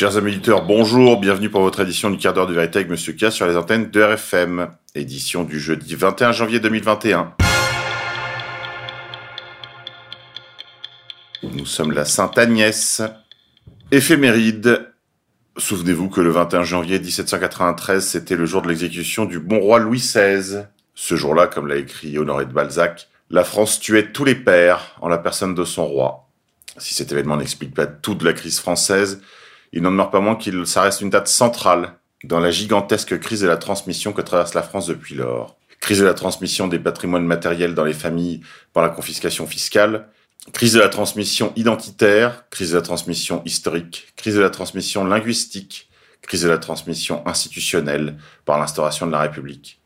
Chers amis auditeurs, bonjour, bienvenue pour votre édition du quart d'heure de vérité avec Monsieur K sur les antennes de RFM, édition du jeudi 21 janvier 2021. Nous sommes la Sainte Agnès. Éphéméride. Souvenez-vous que le 21 janvier 1793, c'était le jour de l'exécution du bon roi Louis XVI. Ce jour-là, comme l'a écrit Honoré de Balzac, la France tuait tous les pères en la personne de son roi. Si cet événement n'explique pas toute la crise française, il n'en demeure pas moins qu'il ça reste une date centrale dans la gigantesque crise de la transmission que traverse la France depuis lors. Crise de la transmission des patrimoines matériels dans les familles par la confiscation fiscale, crise de la transmission identitaire, crise de la transmission historique, crise de la transmission linguistique, crise de la transmission institutionnelle par l'instauration de la République.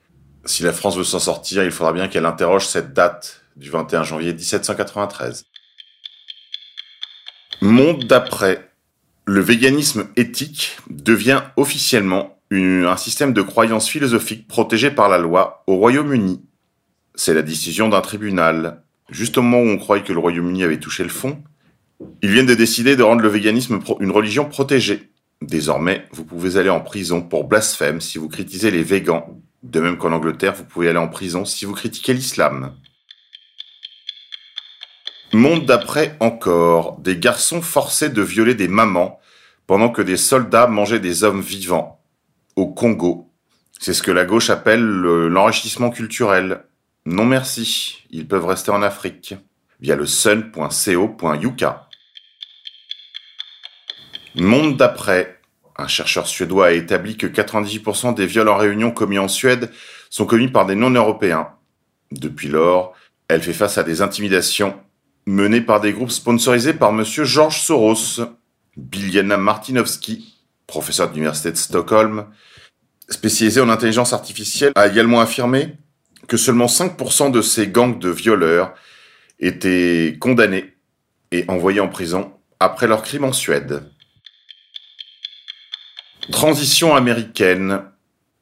Si la France veut s'en sortir, il faudra bien qu'elle interroge cette date du 21 janvier 1793. Monde d'après le véganisme éthique devient officiellement un système de croyances philosophiques protégé par la loi au Royaume-Uni. C'est la décision d'un tribunal. Juste au moment où on croyait que le Royaume-Uni avait touché le fond, ils viennent de décider de rendre le véganisme une religion protégée. Désormais, vous pouvez aller en prison pour blasphème si vous critiquez les végans. De même qu'en Angleterre, vous pouvez aller en prison si vous critiquez l'islam. Monde d'après encore, des garçons forcés de violer des mamans pendant que des soldats mangeaient des hommes vivants au Congo. C'est ce que la gauche appelle l'enrichissement culturel. Non merci, ils peuvent rester en Afrique via le sun.co.uk. Monde d'après, un chercheur suédois a établi que 98% des viols en réunion commis en Suède sont commis par des non-européens. Depuis lors, elle fait face à des intimidations menée par des groupes sponsorisés par monsieur George Soros. Biljana Martinovski, professeur de l'Université de Stockholm, spécialisé en intelligence artificielle, a également affirmé que seulement 5% de ces gangs de violeurs étaient condamnés et envoyés en prison après leur crime en Suède. Transition américaine.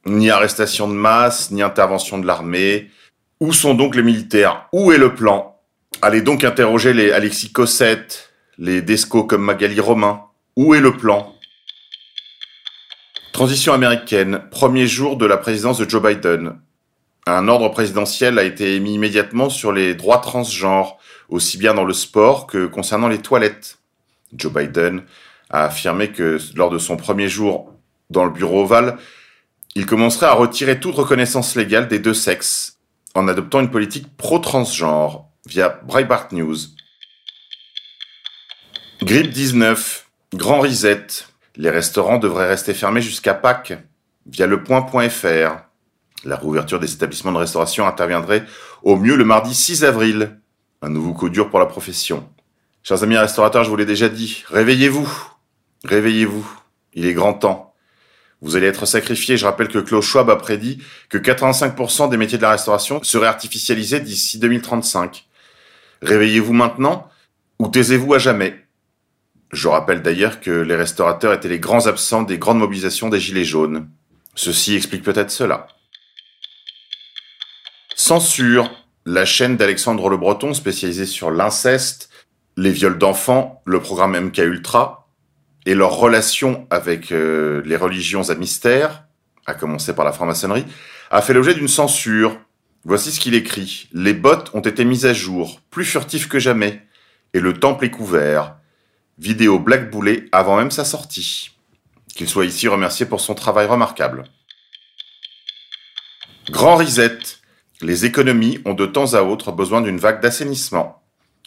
Ni arrestation de masse, ni intervention de l'armée. Où sont donc les militaires? Où est le plan? Allez donc interroger les Alexis Cossette, les Desco comme Magali Romain. Où est le plan? Transition américaine, premier jour de la présidence de Joe Biden. Un ordre présidentiel a été émis immédiatement sur les droits transgenres, aussi bien dans le sport que concernant les toilettes. Joe Biden a affirmé que lors de son premier jour dans le bureau ovale, il commencerait à retirer toute reconnaissance légale des deux sexes en adoptant une politique pro-transgenre via Breitbart News. Grippe 19, grand reset. Les restaurants devraient rester fermés jusqu'à Pâques via le point.fr. La réouverture des établissements de restauration interviendrait au mieux le mardi 6 avril. Un nouveau coup dur pour la profession. Chers amis restaurateurs, je vous l'ai déjà dit, réveillez-vous. Réveillez-vous. Il est grand temps. Vous allez être sacrifiés. Je rappelle que Klaus Schwab a prédit que 85% des métiers de la restauration seraient artificialisés d'ici 2035. Réveillez-vous maintenant ou taisez-vous à jamais. Je rappelle d'ailleurs que les restaurateurs étaient les grands absents des grandes mobilisations des Gilets jaunes. Ceci explique peut-être cela. Censure, la chaîne d'Alexandre Le Breton spécialisée sur l'inceste, les viols d'enfants, le programme MK Ultra et leur relation avec euh, les religions à mystère, à commencer par la franc-maçonnerie, a fait l'objet d'une censure Voici ce qu'il écrit. Les bottes ont été mises à jour, plus furtifs que jamais, et le temple est couvert. Vidéo Black Boulet avant même sa sortie. Qu'il soit ici remercié pour son travail remarquable. Grand reset. Les économies ont de temps à autre besoin d'une vague d'assainissement.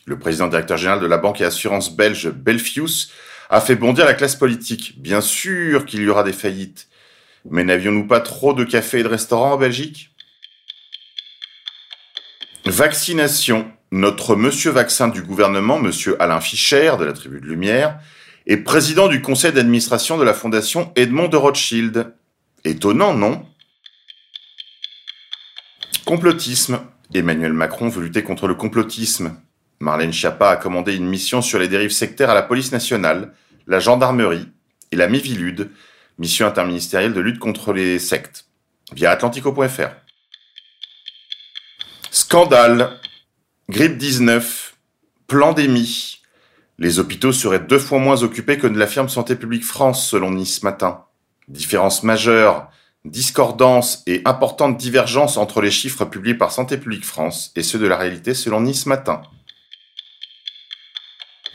Le président directeur général de la banque et assurance belge Belfius a fait bondir la classe politique. Bien sûr qu'il y aura des faillites. Mais n'avions-nous pas trop de cafés et de restaurants en Belgique? Vaccination. Notre monsieur vaccin du gouvernement, monsieur Alain Fischer, de la Tribu de Lumière, est président du conseil d'administration de la fondation Edmond de Rothschild. Étonnant, non? Complotisme. Emmanuel Macron veut lutter contre le complotisme. Marlène Schiappa a commandé une mission sur les dérives sectaires à la police nationale, la gendarmerie et la Mivilude, mission interministérielle de lutte contre les sectes, via atlantico.fr. Scandale, grippe 19, pandémie. Les hôpitaux seraient deux fois moins occupés que ne l'affirme Santé publique France, selon Nice Matin. Différence majeure, discordance et importante divergence entre les chiffres publiés par Santé publique France et ceux de la réalité, selon Nice Matin.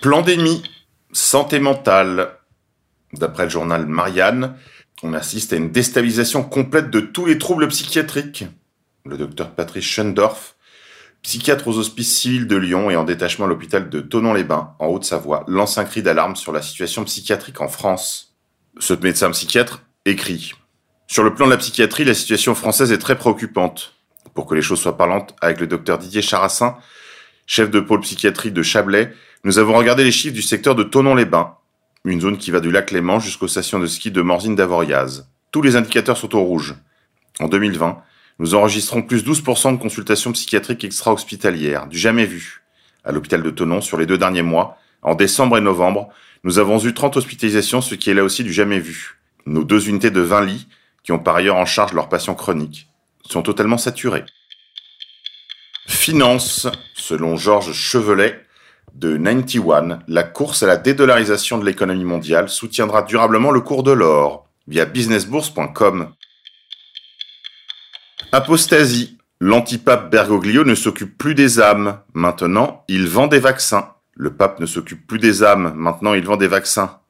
Plandémie, santé mentale. D'après le journal Marianne, on assiste à une déstabilisation complète de tous les troubles psychiatriques. Le docteur Patrice Schendorf, psychiatre aux hospices civils de Lyon et en détachement à l'hôpital de Tonon-les-Bains, en Haute-Savoie, lance un cri d'alarme sur la situation psychiatrique en France. Ce médecin psychiatre écrit Sur le plan de la psychiatrie, la situation française est très préoccupante. Pour que les choses soient parlantes, avec le docteur Didier Charassin, chef de pôle psychiatrie de Chablais, nous avons regardé les chiffres du secteur de Tonon-les-Bains, une zone qui va du lac Léman jusqu'aux stations de ski de Morzine d'Avoriaz. Tous les indicateurs sont au rouge. En 2020, nous enregistrons plus 12% de consultations psychiatriques extra-hospitalières, du jamais vu. À l'hôpital de Tonon, sur les deux derniers mois, en décembre et novembre, nous avons eu 30 hospitalisations, ce qui est là aussi du jamais vu. Nos deux unités de 20 lits, qui ont par ailleurs en charge leurs patients chroniques, sont totalement saturées. Finance, selon Georges Chevelet, de 91, la course à la dédollarisation de l'économie mondiale soutiendra durablement le cours de l'or via businessbourse.com. Apostasie. L'antipape Bergoglio ne s'occupe plus des âmes. Maintenant, il vend des vaccins. Le pape ne s'occupe plus des âmes. Maintenant, il vend des vaccins.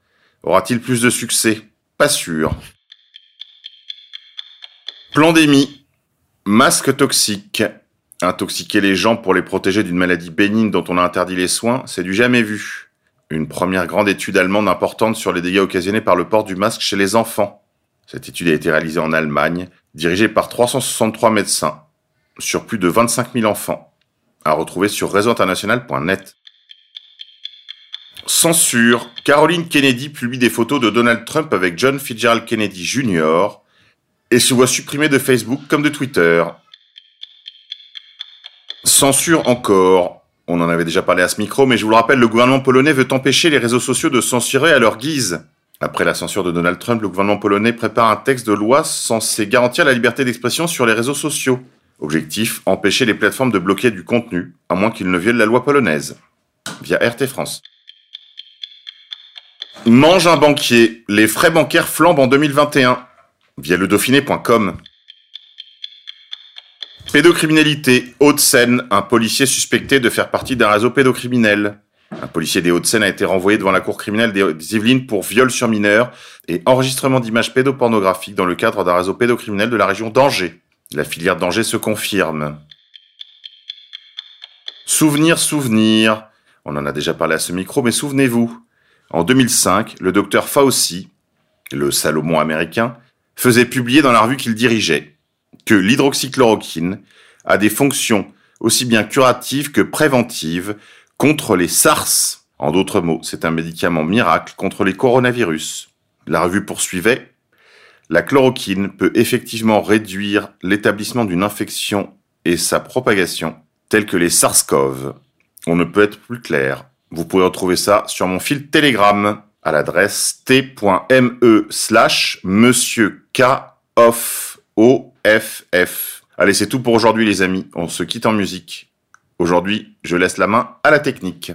Aura-t-il plus de succès? Pas sûr. Plandémie. Masque toxique. Intoxiquer les gens pour les protéger d'une maladie bénigne dont on a interdit les soins, c'est du jamais vu. Une première grande étude allemande importante sur les dégâts occasionnés par le port du masque chez les enfants. Cette étude a été réalisée en Allemagne dirigé par 363 médecins sur plus de 25 000 enfants, à retrouver sur réseauinternational.net. Censure. Caroline Kennedy publie des photos de Donald Trump avec John Fitzgerald Kennedy Jr. et se voit supprimée de Facebook comme de Twitter. Censure encore. On en avait déjà parlé à ce micro, mais je vous le rappelle, le gouvernement polonais veut empêcher les réseaux sociaux de censurer à leur guise. Après la censure de Donald Trump, le gouvernement polonais prépare un texte de loi censé garantir la liberté d'expression sur les réseaux sociaux. Objectif, empêcher les plateformes de bloquer du contenu, à moins qu'ils ne violent la loi polonaise. Via RT France. Mange un banquier. Les frais bancaires flambent en 2021. Via le Dauphiné.com. Pédocriminalité. Haute-Seine. Un policier suspecté de faire partie d'un réseau pédocriminel. Un policier des Hauts-de-Seine a été renvoyé devant la cour criminelle des Yvelines pour viol sur mineur et enregistrement d'images pédopornographiques dans le cadre d'un réseau pédocriminel de la région d'Angers. La filière d'Angers se confirme. Souvenir, souvenir. On en a déjà parlé à ce micro, mais souvenez-vous. En 2005, le docteur Fauci, le Salomon américain, faisait publier dans la revue qu'il dirigeait que l'hydroxychloroquine a des fonctions aussi bien curatives que préventives contre les SARS. En d'autres mots, c'est un médicament miracle contre les coronavirus. La revue poursuivait. La chloroquine peut effectivement réduire l'établissement d'une infection et sa propagation, telle que les SARS-CoV. On ne peut être plus clair. Vous pouvez retrouver ça sur mon fil Telegram à l'adresse t.me slash monsieur Allez, c'est tout pour aujourd'hui les amis. On se quitte en musique. Aujourd'hui, je laisse la main à la technique.